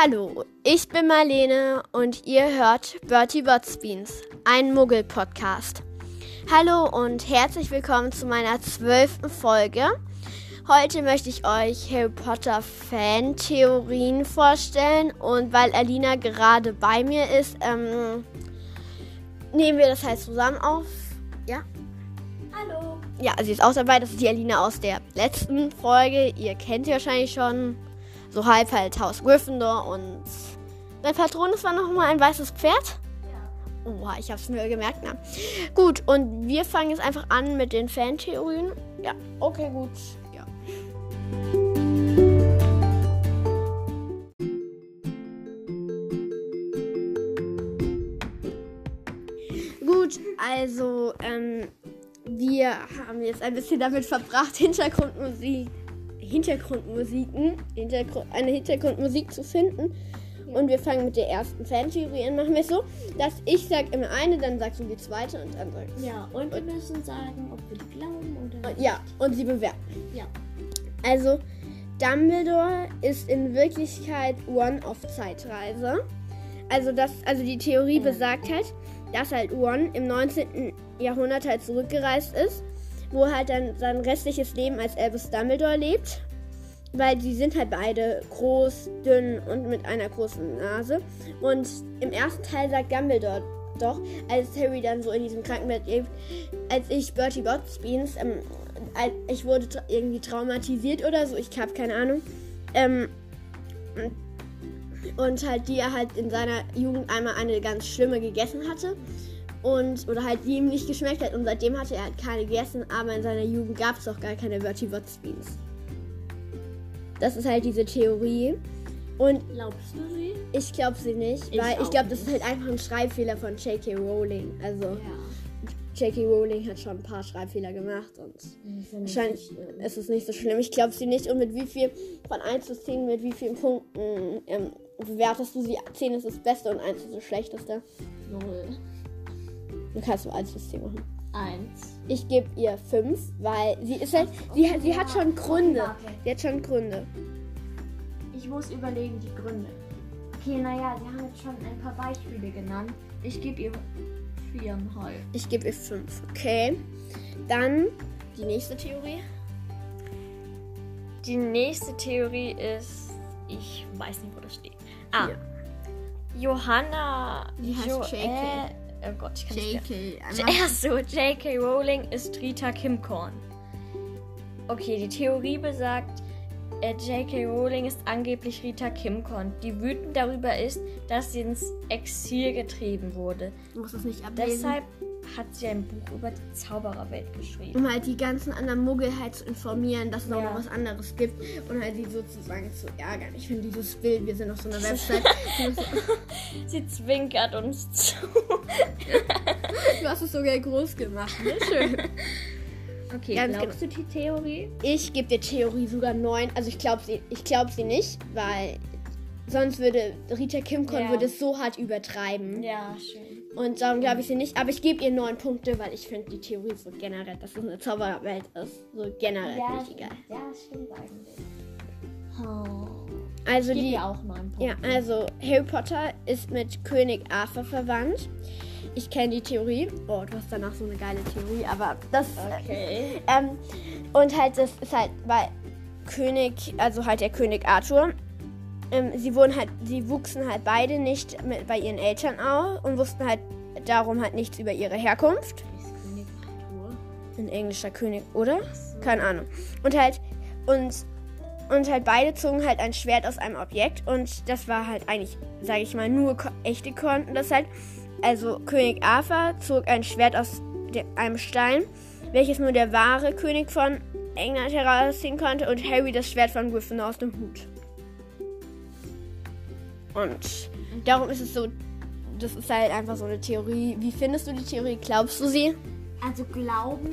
Hallo, ich bin Marlene und ihr hört Bertie Botsbeans, ein Muggel-Podcast. Hallo und herzlich willkommen zu meiner zwölften Folge. Heute möchte ich euch Harry Potter Fan-Theorien vorstellen und weil Alina gerade bei mir ist, ähm, nehmen wir das halt zusammen auf. Ja? Hallo. Ja, sie ist auch dabei. Das ist die Alina aus der letzten Folge. Ihr kennt sie wahrscheinlich schon. So halb halt Haus Gryffindor und dein Patronus war noch mal ein weißes Pferd. Ja. Oha, ich hab's mir gemerkt. Na. Gut, und wir fangen jetzt einfach an mit den Fantheorien. Ja, okay, gut. Ja. Gut, also ähm, wir haben jetzt ein bisschen damit verbracht, Hintergrundmusik, Hintergrundmusiken, Hintergrund, eine Hintergrundmusik zu finden. Und wir fangen mit der ersten Fantheorie an. Machen wir es so, dass ich sag immer eine, dann sagst du die zweite und dann sagst Ja, und wir müssen sagen, ob wir die glauben oder du. Ja, und sie bewerten. Ja. Also, Dumbledore ist in Wirklichkeit One auf Zeitreise. Also, das, also die Theorie besagt halt, dass halt One im 19. Jahrhundert halt zurückgereist ist, wo er halt dann sein restliches Leben als Albus Dumbledore lebt. Weil die sind halt beide groß, dünn und mit einer großen Nase. Und im ersten Teil sagt Dumbledore doch, als Harry dann so in diesem Krankenbett lebt, als ich Bertie Botsbeans, ähm, als ich wurde tra- irgendwie traumatisiert oder so, ich habe keine Ahnung. Ähm, und halt die er halt in seiner Jugend einmal eine ganz schlimme gegessen hatte. Und, oder halt ihm nicht geschmeckt hat. Und seitdem hatte er halt keine gegessen, aber in seiner Jugend gab es auch gar keine Bertie Botsbeans. Das ist halt diese Theorie. Und Glaubst du sie? ich glaube sie nicht, Ich weil ich glaube, das ist halt einfach ein Schreibfehler von J.K. Rowling. Also, Ja. J.K. Rowling hat schon ein paar Schreibfehler gemacht und Wahrscheinlich. ist es nicht so schlimm. Ich glaube sie nicht. Und mit wie viel, von 1 bis 10, mit wie vielen Punkten ähm, bewertest du sie? 10 ist das Beste und 1 ist das Schlechteste. Null. Du kannst du 1 bis 10 machen. Eins. Ich gebe ihr 5, weil sie ist halt, sie, hat- sie hat schon Gründe. Sie hat schon Gründe. Ich muss überlegen, die Gründe. Okay, naja, sie haben jetzt schon ein paar Beispiele genannt. Ich gebe ihr viereinhalb. Ich gebe ihr 5. Okay. Dann die nächste Theorie. Die nächste Theorie ist, ich weiß nicht, wo das steht. Ah. Johanna. Die heißt Jo- JK. Oh Gott, ich kann nicht J.K. mehr. Erst so, J.K. Rowling ist Rita Kimcorn. Okay, die Theorie besagt, äh, J.K. Rowling ist angeblich Rita Kimcorn, die wütend darüber ist, dass sie ins Exil getrieben wurde. Du musst es nicht ablesen. Deshalb hat sie ein Buch über die Zaubererwelt geschrieben. um halt die ganzen anderen Muggel halt zu informieren, dass es noch Ja. was anderes gibt und halt sie sozusagen zu ärgern. Ich finde dieses Bild, wir sind auf so einer Website. Sie zwinkert uns zu. du hast es sogar groß gemacht, ne? Schön. Okay, Ganz glaubst du die Theorie? Ich gebe der Theorie sogar 9. Also ich glaube sie, ich sie nicht, weil sonst würde Rita Kimcon Ja. würde es so hart übertreiben. Ja, schön. Und darum glaube ich sie nicht. Aber ich gebe ihr 9 Punkte, weil ich finde die Theorie so generell, dass es eine Zauberwelt ist. So generell finde ich egal. ja, stimmt eigentlich. Oh. Also die. auch neun Punkte. Ja, also Harry Potter ist mit König Arthur verwandt. Ich kenne die Theorie. Oh, du hast danach so eine geile Theorie, aber das. Okay. Ähm, und halt, das ist halt bei König, also halt der König Arthur. Ähm, sie wurden halt, sie wuchsen halt beide nicht mit, bei ihren Eltern auf und wussten halt darum halt nichts über ihre Herkunft. Ein englischer König, oder? Keine Ahnung. Und halt, und, und halt beide zogen halt ein Schwert aus einem Objekt und das war halt eigentlich, sage ich mal, nur echte konnten das halt. Also König Arthur zog ein Schwert aus einem Stein, welches nur der wahre König von England herausziehen konnte und Harry das Schwert von Gryffindor aus dem Hut. Und darum ist es so, das ist halt einfach so eine Theorie. Wie findest du die Theorie? Glaubst du sie? Also glauben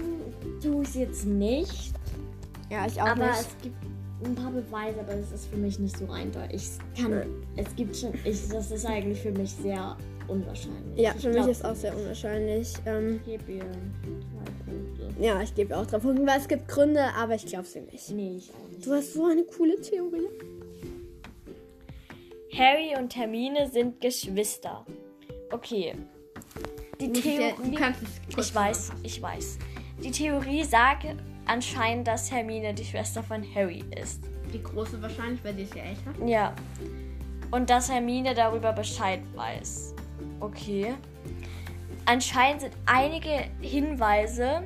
tue ich jetzt nicht. Ja, ich auch aber nicht. es gibt ein paar Beweise, aber es ist für mich nicht so eindeutig. Es kann, es gibt schon, ich, das ist eigentlich für mich sehr unwahrscheinlich. Ja, Ich für mich ist auch sehr unwahrscheinlich. Ähm, Ich gebe ihr drei Punkte. ja, ich gebe auch drei Punkte, weil es gibt Gründe, aber ich glaube sie nicht. Nee, ich auch nicht. Du hast so eine coole Theorie. Harry und Hermine sind Geschwister. Okay. Die Theorie. du kannst es kurz Ich weiß, ich weiß. Die Theorie sagt anscheinend, dass Hermine die Schwester von Harry ist. Die große wahrscheinlich, weil sie ist ja älter. Ja. Und dass Hermine darüber Bescheid weiß. Okay. Anscheinend sind einige Hinweise,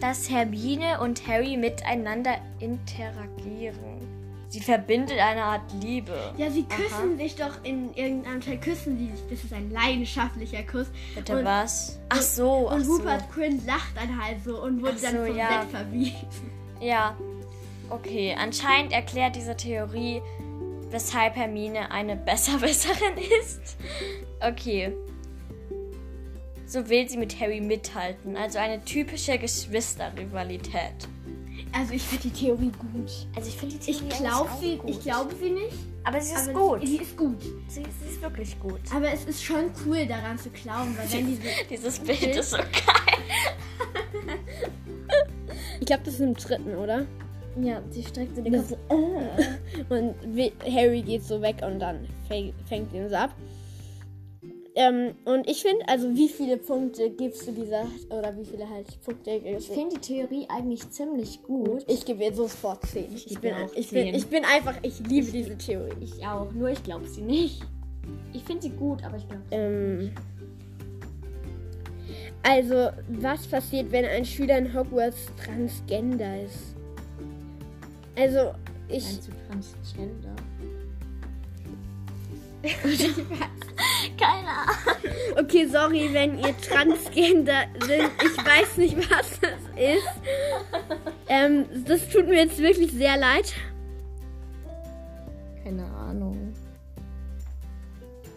dass Hermine und Harry miteinander interagieren. Sie verbindet eine Art Liebe. Ja, sie küssen sich doch in irgendeinem Teil, küssen sie sich. Das ist ein leidenschaftlicher Kuss. Bitte und, was? Ach so, ach Und so. Rupert Quinn lacht dann halt so und wurde Ach dann so, vom ja. Bett verwiesen. Ja. Okay, anscheinend erklärt diese Theorie, weshalb Hermine eine Besserwisserin ist. Okay. So will sie mit Harry mithalten. Also eine typische Geschwisterrivalität. Also ich finde die Theorie gut. Also ich finde die Ich glaube sie, ich glaube sie nicht. Aber sie ist aber gut. Sie, sie ist gut. Sie, sie ist wirklich gut. Aber es ist schon cool, daran zu glauben, weil wenn diese. Dieses Bild ist so geil. Ich glaube, das ist im dritten, oder? Ja, sie streckt so den Kopf so. Und Harry geht so weg und dann fäng- fängt ihn so ab. Ähm, und ich finde, also wie viele Punkte gibst du dieser, oder wie viele halt Punkte Ich gibst du? finde die Theorie eigentlich ziemlich gut. Ich gebe ihr sofort 10. Ich, geb bin, auch ich, bin, 10. ich bin einfach, ich liebe diese Theorie. Ich auch, nur ich glaube sie nicht. Ich finde sie gut, aber ich glaube sie Ähm, also, was passiert, wenn ein Schüler in Hogwarts transgender ist? Also, ich. Meinst du Transgender? Keine Ahnung. Okay, sorry, wenn ihr Transgender sind. Ich weiß nicht, was das ist. Ähm, das tut mir jetzt wirklich sehr leid. Keine Ahnung.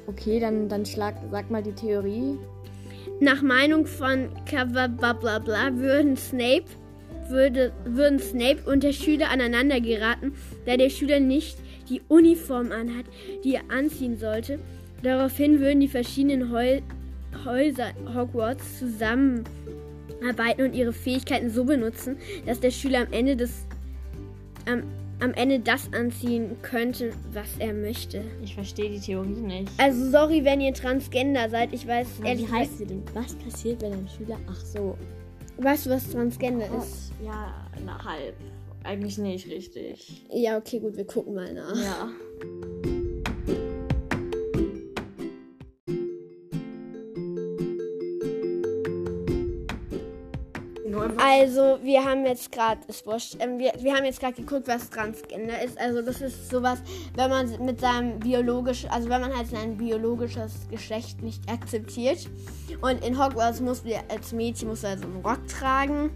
Okay, dann, dann schlag, sag mal die Theorie. Nach Meinung von Cover bla bla bla würden Snape würde, würden Snape und der Schüler aneinander geraten, da der Schüler nicht die Uniform anhat, die er anziehen sollte. Daraufhin würden die verschiedenen Heu Häuser Hogwarts zusammenarbeiten und ihre Fähigkeiten so benutzen, dass der Schüler am Ende des am, am Ende das anziehen könnte, was er möchte. Ich verstehe die Theorie nicht. Also sorry, wenn ihr Transgender seid. Ich weiß Aber ehrlich wie heißt sie denn? Was passiert, wenn ein Schüler. Ach so. Weißt du, was Transgender ist? Ja, na halb. Eigentlich nicht richtig. Ja, okay, gut, wir gucken mal nach. Ja. Also, wir haben jetzt gerade, ist wurscht, ähm, wir, wir haben jetzt gerade geguckt, was Transgender ist. Also, das ist sowas, wenn man mit seinem biologisch, also wenn man halt sein biologisches Geschlecht nicht akzeptiert. Und in Hogwarts musst du als Mädchen musst du also einen Rock tragen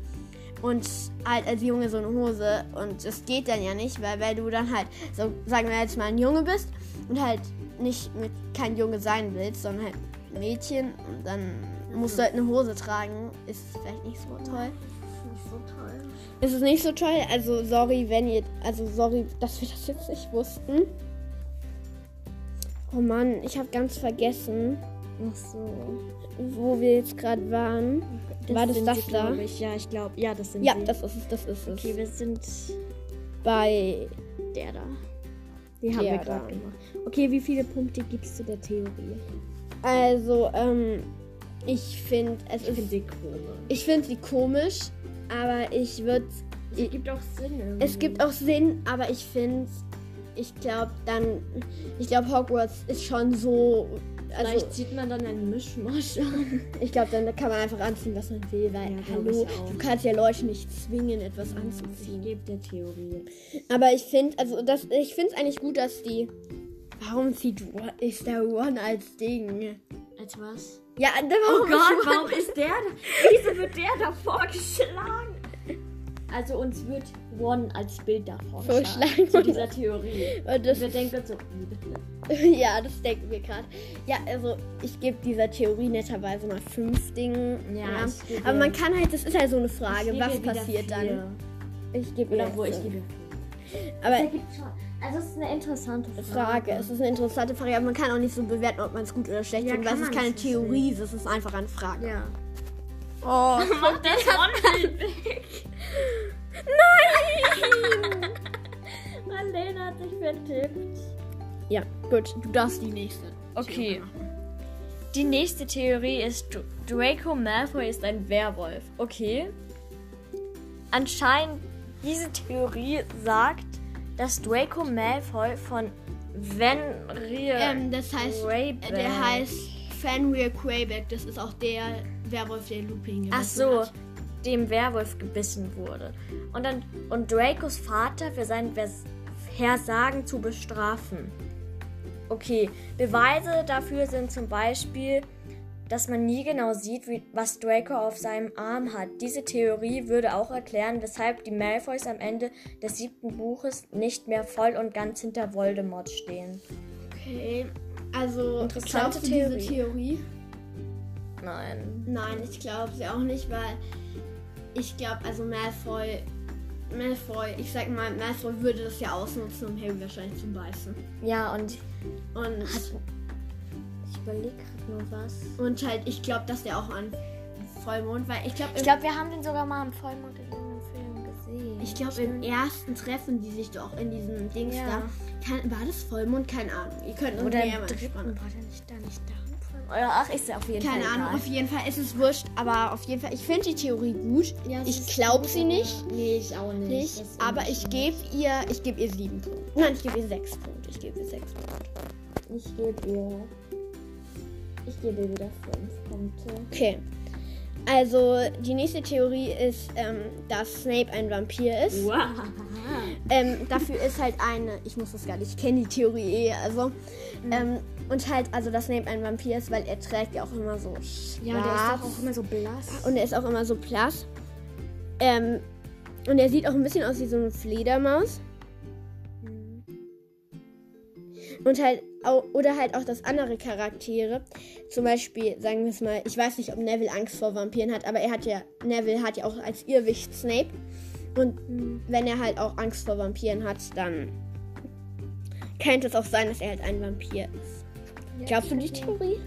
und halt als Junge so eine Hose. Und das geht dann ja nicht, weil, weil du dann halt, so sagen wir jetzt mal ein Junge bist und halt nicht mit kein Junge sein willst, sondern halt ein Mädchen und dann musst du halt eine Hose tragen. Ist vielleicht nicht so toll. Nicht so toll. Ist es nicht so toll? Also sorry, wenn ihr, also sorry, dass wir das jetzt nicht wussten. Oh Mann, ich habe ganz vergessen, Ach so. wo wir jetzt gerade waren. War das das sie, da? Ich. Ja, ich glaube, ja, das sind Ja, sie. das ist es, das ist es. Okay, wir sind Bei der da. Die haben Der wir gerade gemacht. Okay, wie viele Punkte gibst du der Theorie? also ähm, ich finde, es Ich ist, finde sie komisch. ich finde sie komisch, aber ich würde, Es gibt auch Sinn irgendwie. es gibt auch Sinn, aber ich finde, ich glaube dann, ich glaube Hogwarts ist schon so, also Vielleicht sieht man dann einen Mischmasch an. Ich glaube, dann kann man einfach anziehen, was man will, weil, Ja, hallo, ich du kannst ja Leute nicht zwingen, etwas Ich anzuziehen. gebe der Theorie. Aber ich finde, also das, ich finde es eigentlich gut, dass die. Warum sieht Ron- ist der One als Ding? Als was? Ja, da Oh Gott, warum ist der da? Wieso wird der da vorgeschlagen? Also uns wird One als Bild da vorgeschlagen. Vorgeschlagen. Zu dieser Theorie. Und Und das, wir denken so, bitte? ja, das denken wir gerade. Ja, also ich gebe dieser Theorie netterweise mal fünf Dinge. Ja, gebe- Aber man kann halt, das ist halt so eine Frage, was passiert dann? Ich gebe Oder wo ich gebe. Aber. Also es ist eine interessante Frage. Frage. Es ist eine interessante Frage, aber man kann auch nicht so bewerten, ob man es gut oder schlecht Ja, findet, weil es ist keine Theorie, es ist einfach eine Frage. Ja. Oh, Mach das One-Bild weg. Nein! Marlene hat sich vertippt. Ja, gut. Du darfst die nächste. Okay. Die nächste Theorie ist, Dr- Draco Malfoy ist ein Werwolf. Okay. Anscheinend, diese Theorie sagt, dass Draco Malfoy von Fenrir Ähm, das heißt, Greyback- der heißt Fenrir Quayback. Das ist auch der Werwolf, der Lupin gebissen Ach so, hat. Dem Werwolf gebissen wurde. Und dann und Dracos Vater für sein Vers Versagen zu bestrafen. Okay, Beweise dafür sind zum Beispiel, dass man nie genau sieht, wie, was Draco auf seinem Arm hat. Diese Theorie würde auch erklären, weshalb die Malfoys am Ende des siebten Buches nicht mehr voll und ganz hinter Voldemort stehen. Okay. Also, Interessante Theorie. Theorie? Nein. Nein, ich glaube sie auch nicht, weil ich glaube, also Malfoy, Malfoy, ich sag mal, Malfoy würde das ja ausnutzen, um Harry wahrscheinlich zu beißen. Ja, und Und, ich überlege gerade nur was. und halt, ich glaube, dass der auch an Vollmond, weil ich glaube, Ich glaube, wir haben den sogar mal am Vollmond in irgendeinem Film gesehen. ich glaube, im ersten treffen die sich doch in diesem Dings Ja. da. Kann, war das Vollmond? Keine Ahnung. Ihr könnt uns Oder im mal. War der nicht da nicht da? Ach, ist ja auf jeden Keine Fall. Ahnung, egal. auf jeden Fall ist es wurscht, aber auf jeden Fall, ich finde die Theorie gut. Ja, ich glaube sie nicht. Nee, ich auch nicht. nicht, aber ich gebe ihr, ich gebe ihr sieben Punkte. Nein, ich gebe ihr sechs Punkte. Ich gebe ihr sechs Punkte. Ich gebe ihr. Ich gebe ihr wieder fünf Punkte. Okay. Also die nächste Theorie ist, ähm, dass Snape ein Vampir ist. Wow. Ähm, dafür ist halt eine, ich muss das gar nicht, ich kenne die Theorie eh, also. Ähm, und halt, also dass Snape ein Vampir ist, weil er trägt ja auch immer so schwarz. Ja, der ist doch auch immer so blass. Und er ist auch immer so blass. Ähm, und er sieht auch ein bisschen aus wie so eine Fledermaus. Und halt, oder halt auch, dass andere Charaktere, zum Beispiel, sagen wir es mal, ich weiß nicht, ob Neville Angst vor Vampiren hat, aber er hat ja, Neville hat ja auch als Irrwicht Snape. Und wenn er halt auch Angst vor Vampiren hat, dann könnte es auch sein, dass er halt ein Vampir ist. Glaubst du die Theorie?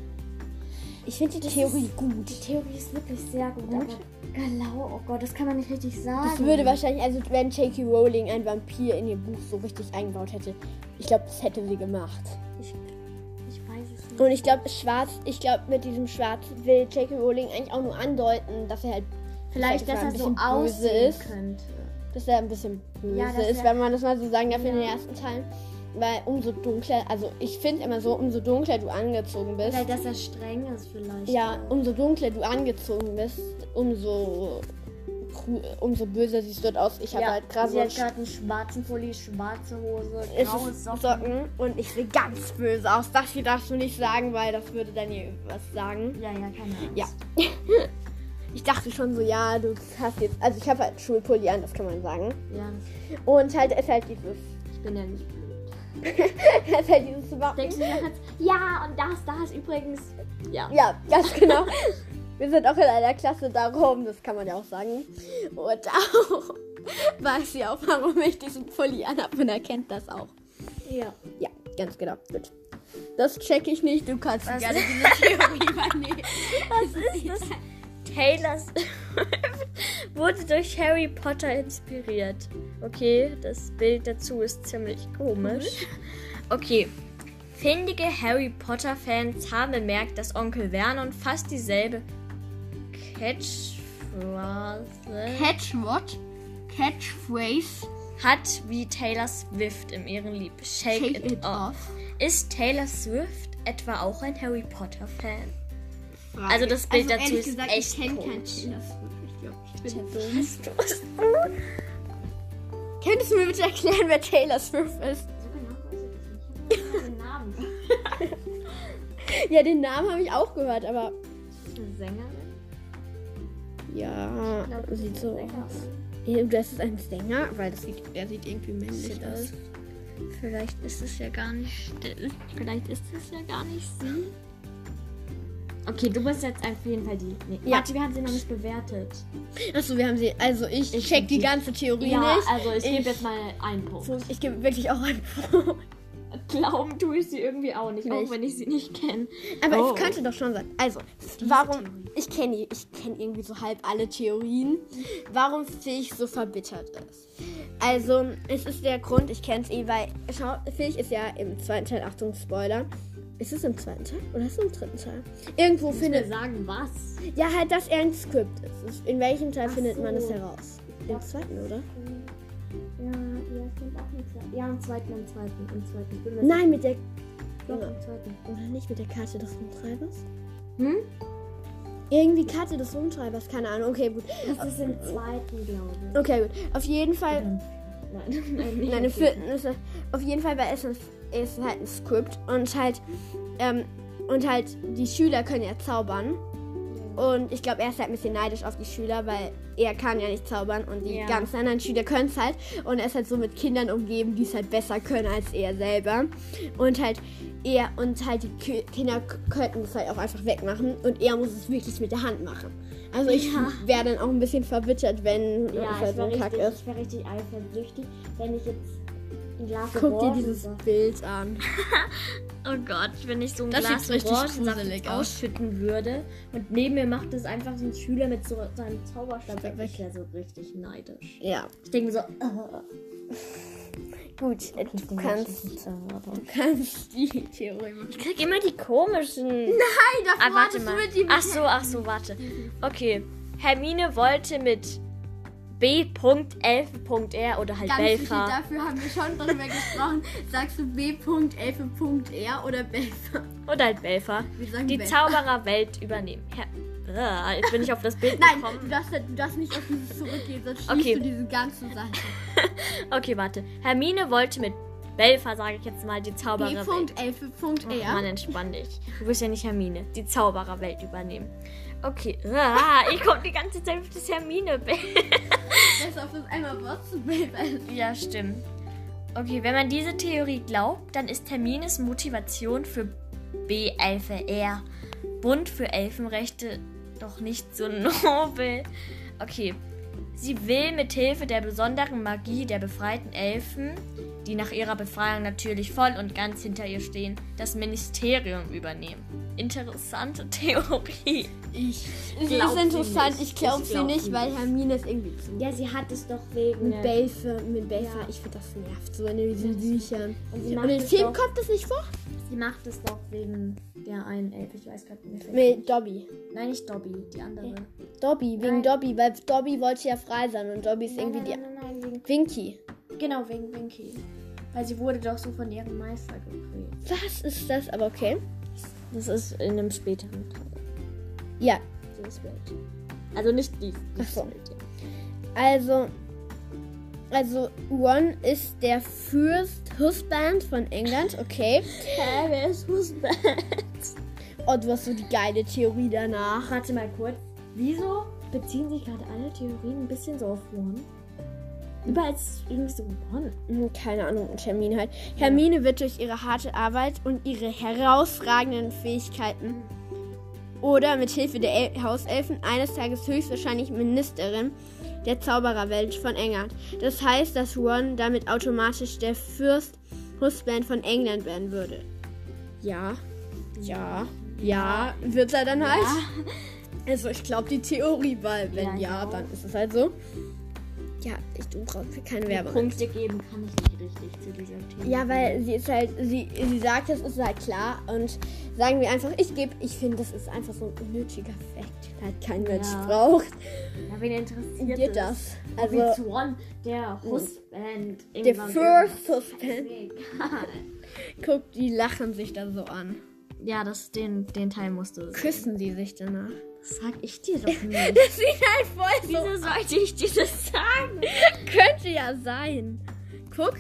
Ich finde die Theorie gut. Die Theorie ist wirklich sehr gut. Galau, oh Gott, das kann man nicht richtig sagen. Das würde wahrscheinlich, also wenn J.K. Rowling ein Vampir in ihr Buch so richtig eingebaut hätte, ich glaube, das hätte sie gemacht. Ich, ich weiß es nicht. Und ich glaube, Schwarz, ich glaube, mit diesem Schwarz will J.K. Rowling eigentlich auch nur andeuten, dass er halt Vielleicht, dass ein er so aussehen ist. könnte. dass er ein bisschen böse Ja, dass ist, wenn man das mal so sagen darf in den Ja. ersten Teilen. Weil umso dunkler, also ich finde immer so, umso dunkler du angezogen bist, Vielleicht, dass er streng ist vielleicht. ja, auch. umso dunkler du angezogen bist, umso umso böser siehst du dort aus. Ich habe ja, halt gerade so einen schwarzen Pulli, schwarze Hose, graue Socken. Socken und ich sehe ganz böse aus. Das hier darfst du nicht sagen, weil das würde dann hier was sagen. Ja, ja, keine Angst. Ja. Ich dachte schon so, ja, du hast jetzt, also ich habe halt Schulpulli an, das kann man sagen. ja Und halt ist halt dieses, ich bin ja nicht blöd. ist halt dieses Wappen. Ja, und das, das übrigens. Ja. Ja, ganz genau. Wir sind auch in einer Klasse darum, das kann man ja auch sagen. Und auch weiß sie auch, warum ich diesen Pulli anhabe und er kennt das auch. Ja. Ja, ganz genau. Gut. Das check ich nicht, du kannst Was? gerne diese Theorie übernehmen. Was ist das? Taylor Swift wurde durch Harry Potter inspiriert. Okay, das Bild dazu ist ziemlich komisch. Okay. Findige Harry Potter-Fans haben bemerkt, dass Onkel Vernon fast dieselbe Catchphrase Catch what? Catchphrase. hat wie Taylor Swift in ihrem Lied Shake, Shake It, it off. off. Ist Taylor Swift etwa auch ein Harry Potter-Fan? Frage. Also das Bild dazu ehrlich ist gesagt, echt ich kenne. Taylor Swift. Ich glaube, ich bin dumm. Könntest du mir bitte erklären, wer Taylor Swift ist? Den Namen. Ja, den Namen habe ich auch gehört, aber Ist das eine Sängerin? ja, Ich glaube, sieht so aus. Ja, Das ist ein Sänger, weil das sieht, er sieht irgendwie männlich aus. Vielleicht ist es ja gar nicht. Vielleicht ist es ja gar nicht sie. Okay, du bist jetzt auf jeden Fall die. Nee. Ja. Warte, wir haben sie noch nicht bewertet. Achso, wir haben sie. Also ich, Ich check die die- ganze Theorie Ja, nicht. also ich, Ich- gebe jetzt mal einen Punkt. So, ich gebe wirklich auch einen Punkt. Glauben tue ich sie irgendwie auch nicht, auch Nicht. wenn ich sie nicht kenne. Aber Oh. es könnte doch schon sein. Also, warum. Theorie. Ich kenne ich kenn irgendwie so halb alle Theorien, warum Filch so verbittert ist. Also, es ist der Grund, ich kenne es eh, weil. Schau, Filch ist ja im zweiten Teil, Achtung, Spoiler. Ist es im zweiten Teil oder ist es im dritten Teil? Irgendwo Muss findet. sagen, was? Ja, halt, dass er ein Skript ist. In welchem Teil Ach findet man das so. heraus? Im Ja. zweiten, oder? Ja, im zweiten, im zweiten, im zweiten. Nein, mit der. Doch, im zweiten. Oder nicht mit der Karte des Rumtreibers? Hm? Irgendwie Karte des Rumtreibers, keine Ahnung. Okay, gut. Das ist im zweiten, glaube ich. Okay, gut. Auf jeden Fall. Nein, nein, Nein, im im vierten ist. Auf jeden Fall bei Essen ist es halt ein Skript und halt. Ähm, und halt, die Schüler können ja zaubern. Und ich glaube, er ist halt ein bisschen neidisch auf die Schüler, weil er kann ja nicht zaubern und die Ja. ganzen anderen Schüler können es halt. Und er ist halt so mit Kindern umgeben, die es halt besser können als er selber. Und halt er und halt die Ki- Kinder könnten es halt auch einfach wegmachen und er muss es wirklich mit der Hand machen. Also ich Ja. wäre dann auch ein bisschen verbittert, wenn Ja, es halt ich so wäre ein Kack richtig, ist. ich wär richtig eifersüchtig, wenn ich jetzt ein Glas Guck dir dieses Bild an. Oh Gott, wenn ich so ein Das Glas Orangensaft ausschütten würde und neben mir macht das einfach so ein Schüler mit so seinem Zauberstab weg. Ich wäre so richtig neidisch. Ja, Ich denke mir so, äh, gut. Du kannst, du kannst die Theorie machen. ich krieg immer die komischen. Nein, das Ah, warte mal. Ach so, ach so, warte. Okay. Hermine wollte mit B.11.R oder halt Ganz wichtig, Belfa. dafür haben wir schon drüber gesprochen. Sagst du B.11.R oder Belfer? Oder halt sagen Die Belfer. Zaubererwelt übernehmen. Ah, jetzt bin ich auf das Bild Nein, gekommen. du darfst, du darfst nicht auf dieses zurückgehen, sonst Okay. du diese ganze Seite. Okay, warte. Hermine wollte mit Belfa, sage ich jetzt mal, die Zaubererwelt. Oh, Mann, B.11.R. entspann dich. Du bist ja nicht Hermine. Die Zaubererwelt übernehmen. Okay. Ah, ich komme die ganze Zeit auf das Hermine-Bild. Besser auf das einmal Belfer. Ja, stimmt. Okay, wenn man diese Theorie glaubt, dann ist Hermines Motivation für B11R Bund für Elfenrechte doch nicht so nobel. Okay. Sie will mit Hilfe der besonderen Magie der befreiten Elfen, die nach ihrer Befreiung natürlich voll und ganz hinter ihr stehen, das Ministerium übernehmen. Interessante Theorie. Ich, sie glaub ist interessant, nicht. ich glaube Ich sie glaub nicht, weil Hermine ist irgendwie zu. Ja, sie hat es doch wegen. Mit Belfer, mit Belfer, Ja. ich finde das nervt, so in diesen Büchern. Und sie Und im Film kommt das nicht vor? sie macht es doch wegen der einen Elf. Ich weiß gerade nicht. Mit Dobby. Nein, nicht Dobby, die andere. Dobby, wegen Nein. Dobby, weil Dobby wollte ja frei sein und Dobby ist Nein, irgendwie nein, nein, nein, wegen, die Winky. Genau, wegen Winky. Weil sie wurde doch so von ihrem Meister geprägt. Was ist das? Aber okay. Das ist in einem späteren Teil. Ja, Dieses Bild. Also nicht. Ach dieses so. Bild, ja. also. Also, Ron ist der Fürst Husband von England, okay. Hä, wer ist Husband? Oh, du hast so die geile Theorie danach. Warte mal kurz. Wieso beziehen sich gerade alle Theorien ein bisschen so auf Ron? Überall ist irgendwie so Ron. Hm, Keine Ahnung, und Hermine halt. Hermine wird durch ihre harte Arbeit und ihre herausragenden Fähigkeiten oder mit Hilfe der El Hauselfen eines Tages höchstwahrscheinlich Ministerin der Zaubererwelt von England. Das heißt, dass Ron damit automatisch der Fürst Husband von England werden würde. Ja, ja, ja, wird er dann halt. Also ich glaube die Theorie, weil wenn Ja, ja, dann ist es halt so. Ja, ich mir keine Werbung. Punkte geben kann ich nicht richtig zu dieser Theorie. Ja, weil sie ist halt, sie, sie sagt, das ist halt klar und sagen wir einfach, ich gebe, ich finde, das ist einfach so ein unnötiger Fakt, den halt kein Mensch Ja. braucht. Ja, wen interessiert Geht das? Also, Ron, der Husband. der First Husband. Guck, die lachen sich da so an. Ja, das, den, den Teil musst du. Küssen die sich danach. Das sag ich dir doch nicht. Das sieht halt voll so Wieso sollte ich dir das sagen? Könnte ja sein. Guck,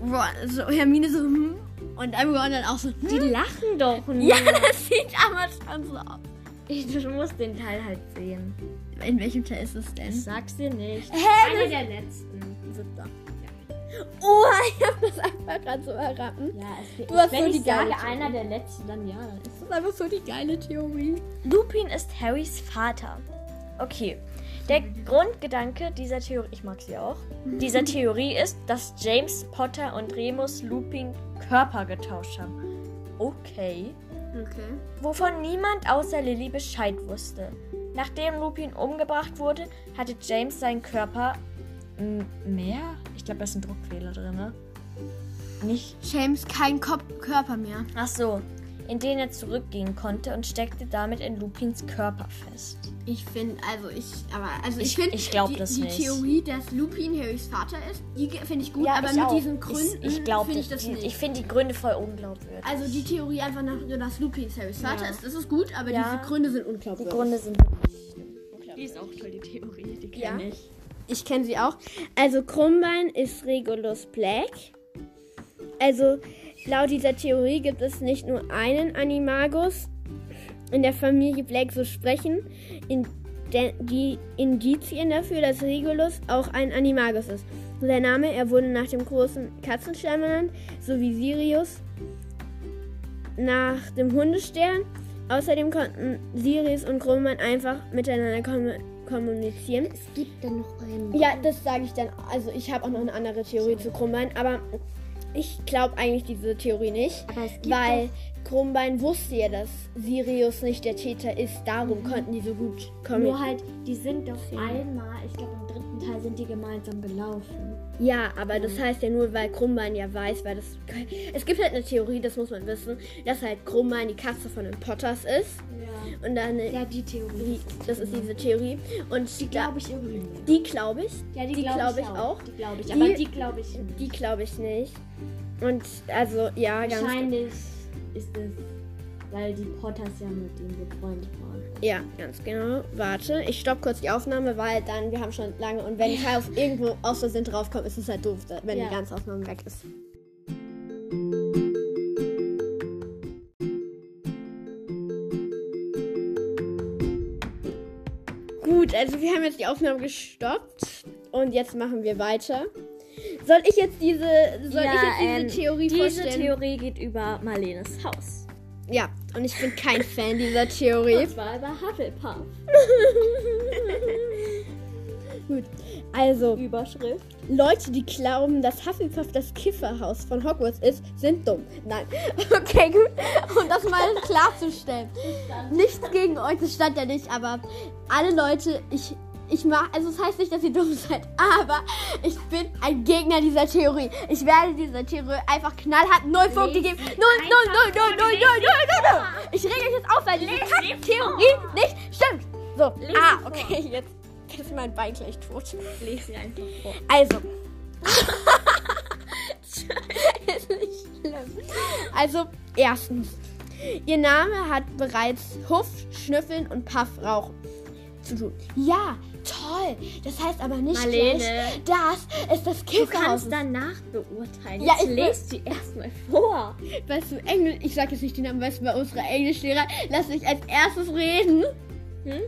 Ron, so Hermine so, hm, und dann Ron dann auch so, Die hm. lachen doch nur. Ja, das sieht aber schon so aus. Ich, du musst den Teil halt sehen. In welchem Teil ist es denn? Ich sag's dir nicht. Hä, Einer der letzten. Siebter. Oh, ich hab das einfach gerade so erraten. Ja, es Du hast wenn so ich die geile sage Theorie. einer der letzten, dann ja. Das ist einfach so die geile Theorie. Lupin ist Harrys Vater. Okay. Der Grundgedanke dieser Theorie, ich mag sie auch, dieser Theorie ist, dass James Potter und Remus Lupin Körper getauscht haben. Okay. Okay. Wovon niemand außer Lily Bescheid wusste. Nachdem Lupin umgebracht wurde, hatte James seinen Körper mehr? Ich glaube, da ist ein Druckfehler drin, ne? Nicht. James kein Kopf Körper mehr. Ach so. In den er zurückgehen konnte und steckte damit in Lupins Körper fest. Ich finde, also ich, aber also ich Ich- finde, ich glaub die, das die nicht. Theorie, dass Lupin Harrys Vater ist, die finde ich gut, aber ich mit auch. diesen Gründen Ich, ich glaube finde ich das die, nicht. Ich finde die Gründe voll unglaubwürdig. also die Theorie einfach nach, dass Lupin Harrys Vater Ja. ist, das ist gut, aber Ja. diese Gründe sind Die unglaubwürdig. Gründe sind Die ist auch toll, die Theorie. Die Ja. kenn ich. Ich kenne sie auch. Also Krummbein ist Regulus Black. Also laut dieser Theorie gibt es nicht nur einen Animagus in der Familie Black, so sprechen in die Indizien dafür, dass Regulus auch ein Animagus ist. Sein Name, er wurde nach dem großen Katzenstern benannt, sowie Sirius nach dem Hundestern. Außerdem konnten Sirius und Krummbein einfach miteinander kommu- kommunizieren. Es gibt dann noch einen. Ja, das sage ich dann. Also ich habe auch noch eine andere Theorie zu Krummbein, aber ich glaube eigentlich diese Theorie nicht, weil Krummbein wusste ja, dass Sirius nicht der Täter ist. Darum konnten die so gut kommen. nur halt, die sind doch einmal, ich glaube im dritten Teil sind die gemeinsam gelaufen. Ja, aber das heißt ja nur, weil Krummbein ja weiß, weil das. Es gibt halt eine Theorie, das muss man wissen, dass halt Krummbein die Katze von den Potters ist Ja. und dann Ja, die Theorie. die, das ist diese Theorie und Die glaube ich irgendwie die glaube ich, Ja, die, die glaube glaub ich, ich auch. Die glaube ich, Die- aber die glaube ich nicht. die glaube ich nicht. Und also ja, ganz Wahrscheinlich ist es, weil die Potters ja mit ihm befreundet waren. Ja, ganz genau. Warte, ich stopp kurz die Aufnahme, weil dann, wir haben schon lange und wenn ich halt auf irgendwo aus Versehen draufkomme, ist es halt doof, wenn Ja. die ganze Aufnahme weg ist. Gut, also wir haben jetzt die Aufnahme gestoppt und jetzt machen wir weiter. Soll ich jetzt diese, soll ich jetzt diese ähm, Theorie Diese vorstellen? Theorie geht über Marlenes Haus. ja, und ich bin kein Fan dieser Theorie. Das war über Hufflepuff. Gut, also Überschrift. Leute, die glauben, dass Hufflepuff das Kifferhaus von Hogwarts ist, sind dumm. Nein. Okay, gut. Um das mal klarzustellen. Nichts gegen euch, das stand ja nicht, aber alle Leute, ich, ich mache, also es das heißt nicht, dass ihr dumm seid, aber ich bin ein Gegner dieser Theorie. Ich werde dieser Theorie einfach knallhart null Punkte geben. Null, null, null, null, null, null, null, null. null. Ich reg euch jetzt auf, weil diese Kack Theorie vor. nicht stimmt. So, ah, okay, vor. jetzt ist mein Bein gleich tot. Lese sie einfach vor. Also. ist nicht schlimm. Also, erstens. Ihr Name hat bereits Huff, Schnüffeln und Puff Rauch zu tun. Ja, toll. Das heißt aber nicht Marlene. gleich, das ist das Du Kifferhaus. kannst danach beurteilen. Ja, ich lest sie erstmal vor. Weißt du, Englisch, ich sag jetzt nicht den Namen, weißt du, bei unserer Englischlehrer, lass mich als erstes reden. Hm?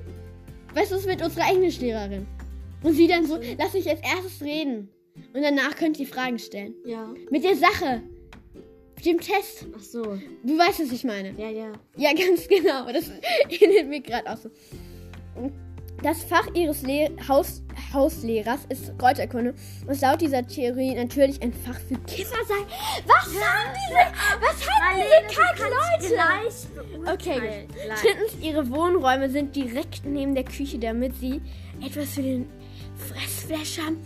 Weißt du, es mit unserer Englischlehrerin. Und sie dann so, lass mich als erstes reden. Und danach könnt ihr Fragen stellen. Ja. Mit der Sache. Mit dem Test. Ach so. Du weißt, was ich meine. Ja, ja. Ja, ganz genau. Das erinnert mich gerade auch so. Das Fach ihres Le Haus Hauslehrers ist Kräuterkunde und laut dieser Theorie natürlich ein Fach für Kiffer sein. Was haben diese, was haben diese Kack-Leute? Okay, gut. Drittens, ihre Wohnräume sind direkt neben der Küche, damit sie etwas für den Fressflash haben.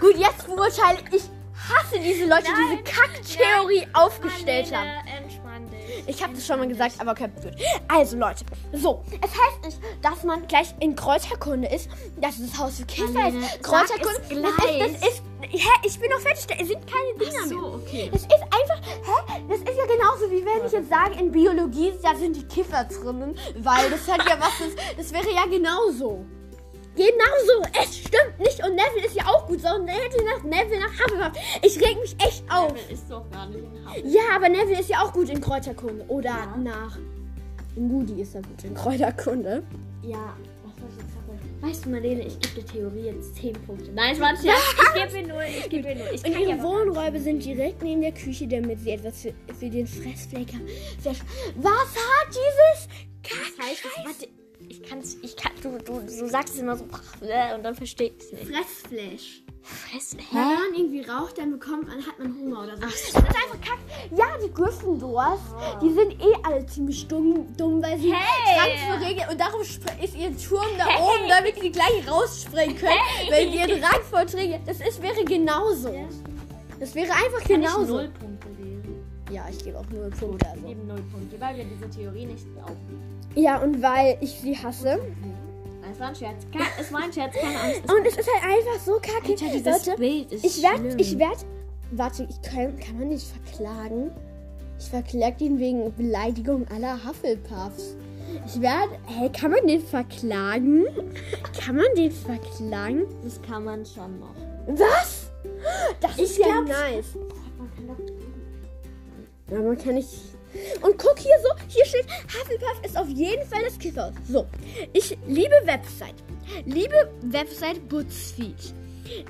Gut, jetzt beurteile ich. hasse diese Leute, die diese Kack-Theorie aufgestellt haben. Ich habe das schon mal gesagt, aber okay, gut. Also Leute, so, es heißt nicht, dass man gleich in Kräuterkunde ist, dass es das Haus für Käfer ist. sag Kräuterkunde, es das gleich. ist, das ist, hä, ich bin noch fertig, da sind keine Dinger mehr. So, okay. Das ist einfach, hä? Das ist ja genauso wie wenn ich jetzt sage, in Biologie, da sind die Kiffer drinnen, weil das hat ja was, das, das wäre ja genauso. Genauso, es stimmt nicht und Neville ist ja auch gut, sondern hätte nach Neville nach Hufflepuff. Ich reg mich echt auf. Neville ist doch gar nicht in Haus. Ja, aber Neville ist ja auch gut in Kräuterkunde. Oder Ja. nach. Moody ist er gut in Kräuterkunde. Ja, was? Weißt du, Marlene, ich gebe der Theorie jetzt 10 Punkte. Nein, warte, ja. ich gebe mir nur, ich gebe mir nur. Ich Und ihre Wohnräume sind direkt neben der Küche, damit sie etwas für, für den Fressfleck haben. Was hat dieses Das heißt, es, warte, Ich kann's, ich kann, du, du, du sagst es immer so und dann verstehe ich es nicht. Fressflash. Fress, Wenn man irgendwie raucht, dann bekommt man, hat man Hunger oder so. Das ist einfach kack. Ja, die Gryffindors, die sind eh alle ziemlich dumm, dumm weil sie Hey! Drang zur Regel und darum ist ihr Turm da oben, damit sie gleich rausspringen können, weil sie ihren Rang vorträge. Das ist, wäre genauso. Das wäre einfach Kann ich genauso. null Punkte. Ja, ich gebe auch null Punkte. Wir Also. geben null Punkte, weil wir diese Theorie nicht glauben. Ja, und weil ich sie hasse. Es war ein Scherz. Kein, es war ein Scherz, keine Angst. Und es ist halt einfach so kacke. Alter, dieses Leute, Bild ist ich werde, schlimm. ich werde, warte, ich kann, kann man nicht verklagen? Ich verklage ihn wegen Beleidigung aller Hufflepuffs. Ich werde, hey, kann man den verklagen? Kann man den verklagen? Das kann man schon noch. Was? Das ist ja nice. Ja, man kann nicht. Und guck hier so, hier steht, Hufflepuff ist auf jeden Fall das Kiffer. So, ich liebe Website. Liebe Website BuzzFeed.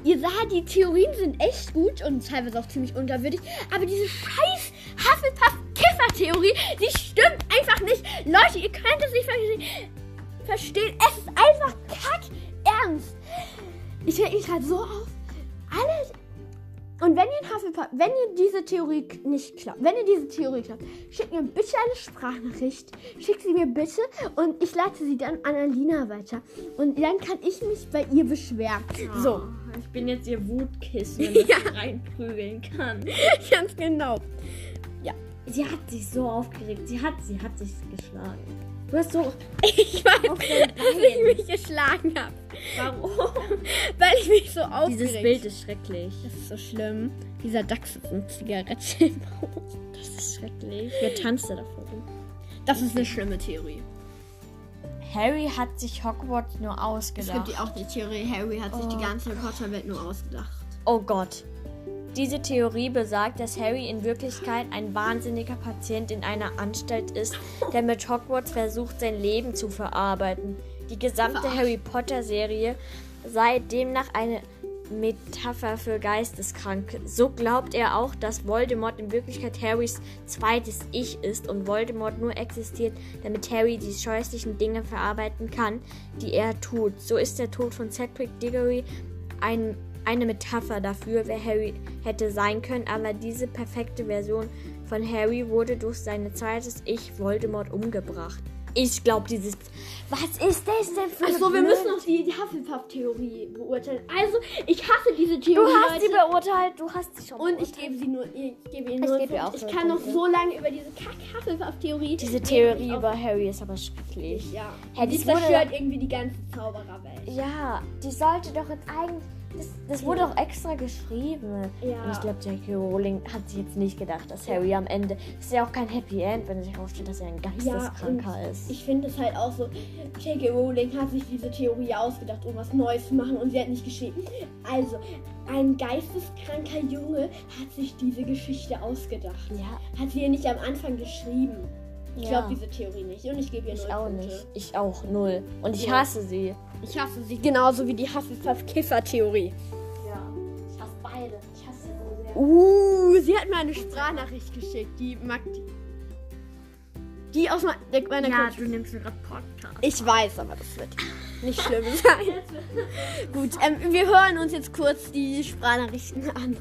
Ihr seht, die Theorien sind echt gut und teilweise auch ziemlich unterwürdig. Aber diese scheiß Hufflepuff-Kiffer-Theorie, die stimmt einfach nicht. Leute, ihr könnt es nicht verstehen. Es ist einfach kack ernst. Ich reg mich gerade so auf. Alle und wenn ihr, Hufflepuff, wenn ihr diese Theorie nicht glaubt, wenn ihr diese Theorie glaubt, schickt mir bitte eine Sprachnachricht. Schickt sie mir bitte und ich leite sie dann an Alina weiter. Und dann kann ich mich bei ihr beschweren. So, Oh, Ich bin jetzt ihr Wutkissen, wenn ich Ja. reinprügeln kann. ganz genau. Sie hat sich so aufgeregt. Sie hat, sie hat sich geschlagen. Du hast so. Ich weiß, dass ich mich geschlagen habe, Warum? weil ich mich so aufgeregt Dieses Bild ist schrecklich. Das ist so schlimm. Dieser Dachs ist eine Zigarette im Haus. Das ist schrecklich. Wer tanzt da davor? Das ist eine schlimme Theorie. Harry hat sich Hogwarts nur Es ausgedacht. gibt ja auch die Theorie, Harry hat sich die ganze Potter-Welt nur ausgedacht. Oh Gott. Diese Theorie besagt, dass Harry in Wirklichkeit ein wahnsinniger Patient in einer Anstalt ist, der mit Hogwarts versucht, sein Leben zu verarbeiten. Die gesamte. Harry Potter-Serie sei demnach eine Metapher für Geisteskranke. So glaubt er auch, dass Voldemort in Wirklichkeit Harrys zweites Ich ist und Voldemort nur existiert, damit Harry die scheußlichen Dinge verarbeiten kann, die er tut. So ist der Tod von Cedric Diggory ein, eine Metapher dafür, wer Harry hätte sein können, aber diese perfekte Version von Harry wurde durch sein zweites Ich Voldemort umgebracht. Ich glaube, dieses. Was ist das denn für Achso, wir müssen noch die, die Hufflepuff-Theorie beurteilen. Also, ich hasse diese Du Theorie. hast sie Leute. beurteilt, du hast sie schon und ich beurteilt. gebe sie nur, ich gebe ihnen Ich nur gebe ihr Punkte. auch Ich kann noch so lange über diese kack Hufflepuff-Theorie. Diese. Theorie Ich über Harry ist aber schrecklich. Ja. Hä, die zerstört irgendwie die ganze Zaubererwelt. Ja, die sollte doch jetzt eigentlich. Das, das wurde doch extra geschrieben. Ja. Und ich glaube, J.K. Rowling hat sich jetzt nicht gedacht, dass Harry am Ende. Das ist ja auch kein Happy End, wenn es sich herausstellt, dass er ein Geisteskranker und ist. Ich finde es halt auch so, J.K. Rowling hat sich diese Theorie ausgedacht, um was Neues zu machen und sie hat nicht geschrieben. Also, ein geisteskranker Junge hat sich diese Geschichte ausgedacht. ja, Hat sie ja nicht am Anfang geschrieben. Ich Ja. glaube diese Theorie nicht und ich gebe ihr ich null auch Punkte. nicht. Ich auch null. Und ich Ja. hasse sie. Ich hasse sie genauso wie die Hufflepuff-Kiffer-Theorie. Ja. Ich hasse beide. Ich hasse sie so sehr. Uh, sie hat mir eine Sprachnachricht geschickt, die mag die. Die aus me- der- meiner Ja, Coach- du nimmst gerade Podcast. Ich weiß, aber das wird nicht schlimm sein. Gut, ähm, wir hören uns jetzt kurz die Sprachnachrichten an.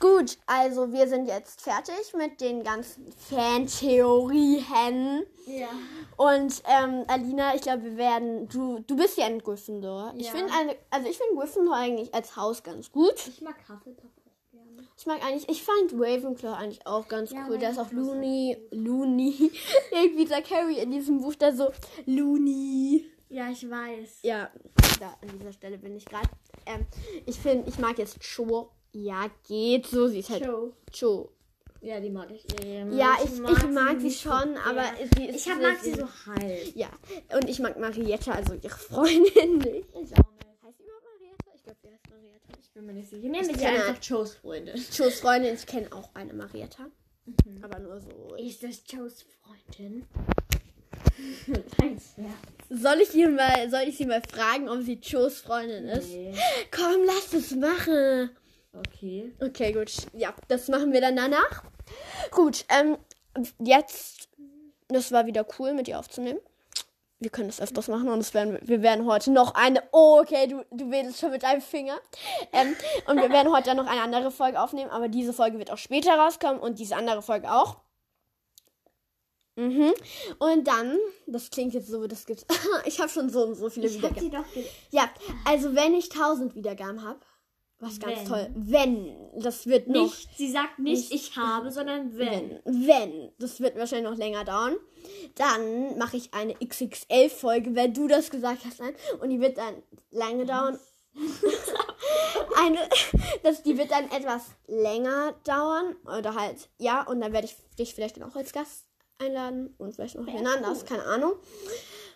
Gut, also wir sind jetzt fertig mit den ganzen Fantheorien. Ja. Und ähm, Alina, ich glaube, wir werden. Du, du bist ja ein Gryffindor. Ich Ja. finde eine, also ich finde Gryffindor eigentlich als Haus ganz gut. Ich mag Hufflepuff auch gerne. Ich mag eigentlich, ich fand Ravenclaw eigentlich auch ganz Ja, cool. Der ist auch Looney, Looney. Irgendwie sagt Harry in diesem Buch da so Looney. Ja, ich weiß. Ja, da an dieser Stelle bin ich gerade. Ähm, ich finde, ich mag jetzt Cho. Ja, geht so. Sie ist halt Show. Cho. Ja, die mag ich. Ähm, Ja, ich, ich mag sie nicht so schon, sehr. aber sie ist. Ich hab, mag sie so halb. Ja, und ich mag Marietta, also ihre Freundin nicht. Ich auch nicht. Heißt sie überhaupt Marietta? Ich glaube, sie heißt Marietta. Ich bin mir nicht sicher. Nennen wir sie kenne- einfach Joes Freundin. Chos Freundin, ich kenne auch eine Marietta. Aber nur so. Ist das Joes Freundin? Thanks, ja. Soll ich, ihr mal, soll ich sie mal fragen, ob sie Chos Freundin ist? Nee. Komm, lass es machen. Okay. Okay, gut. Ja, das machen wir dann danach. Gut, ähm, jetzt, das war wieder cool, mit dir aufzunehmen. Wir können das öfters machen und werden, wir werden heute noch eine. Oh, okay, du, du wedelst schon mit deinem Finger. Ähm, und wir werden heute dann noch eine andere Folge aufnehmen, aber diese Folge wird auch später rauskommen und diese andere Folge auch. Mhm. Und dann, das klingt jetzt so, das gibt's. ich habe schon so und so viele Ich hab Wiedergaben. sie doch ge Ja, also wenn ich 1000 Wiedergaben habe, was ganz Wenn. toll. Wenn, das wird noch. nicht. Sie sagt nicht, Nicht. ich habe, sondern wenn. Wenn, wenn, das wird wahrscheinlich noch länger dauern, dann mache ich eine XXL-Folge, wenn du das gesagt hast, nein. Und die wird dann lange dauern. eine, das, die wird dann etwas länger dauern. Oder halt, ja, und dann werde ich dich vielleicht dann auch als Gast einladen und vielleicht noch wen anders, keine Ahnung.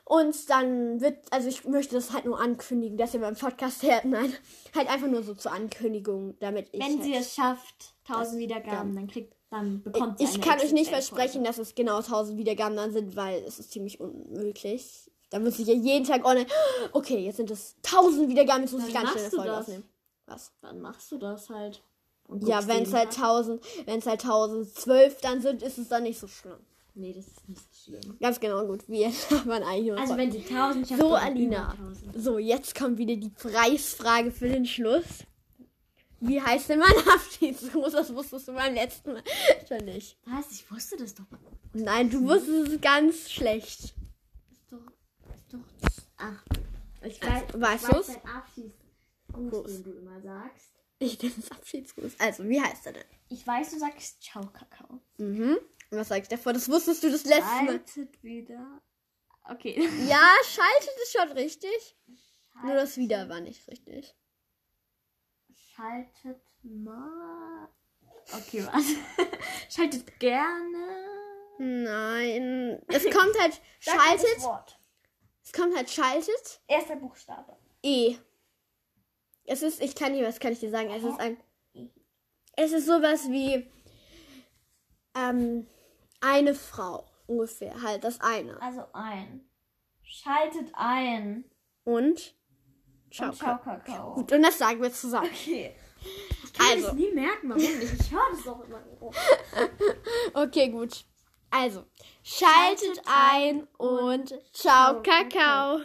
Und dann wird, also ich möchte das halt nur ankündigen, dass ihr beim Podcast hört. Nein, halt einfach nur so zur Ankündigung, damit ich. Wenn halt, sie es schafft, 1000 Wiedergaben, dann kriegt, dann bekommt sie ich kann euch nicht versprechen, dass es genau 1000 Wiedergaben dann sind, weil es ist ziemlich unmöglich. Da muss ich ja jeden Tag online. Okay, jetzt sind es 1000 Wiedergaben, jetzt muss Dann ich ganz schnell eine Folge das. aufnehmen. Was? Dann machst du das halt. Und Ja, wenn es halt Tag. 1000, wenn es halt 1012 dann sind, ist es dann nicht so schlimm. Nee, das ist nicht schlimm. Ganz genau gut. Wir haben eigentlich nur Also wenn sie 1000 schafft, So, Alina. über 1000. So, jetzt kommt wieder die Preisfrage für den Schluss. Wie heißt denn mein Abschiedsgruß? Das wusstest du beim letzten Mal schon nicht. Was? Ich wusste das doch mal. Nein, du wusstest es ganz schlecht. Ist doch, ist doch. Ach, ich weiß, Also, weißt weiß dein Abschiedsgruß, den du immer sagst. Ich nenne es Abschiedsgruß. Also, wie heißt er denn? Ich weiß, du sagst Ciao, Kakao. Mhm. Was sag ich davor? Das wusstest du das letzte Mal. Schaltet wieder. Okay. Ja, schaltet ist schon richtig. Nur das wieder war nicht richtig. Schaltet mal. Okay, was? Schaltet gerne. Nein. Es kommt halt schaltet. Es kommt halt schaltet. Erster Buchstabe. E. Es ist, ich kann dir, was kann ich dir sagen? Es ist ein. Es ist sowas wie ähm, eine Frau ungefähr. Halt das eine. Also ein. Schaltet ein. Und Ciao. Und Ciao, Kakao. Gut, und das sagen wir zusammen. Okay. Ich kann Also. das nie merken, warum nicht. Ich höre das doch immer. Okay, gut. Also, schaltet ein und ciao, Kakao.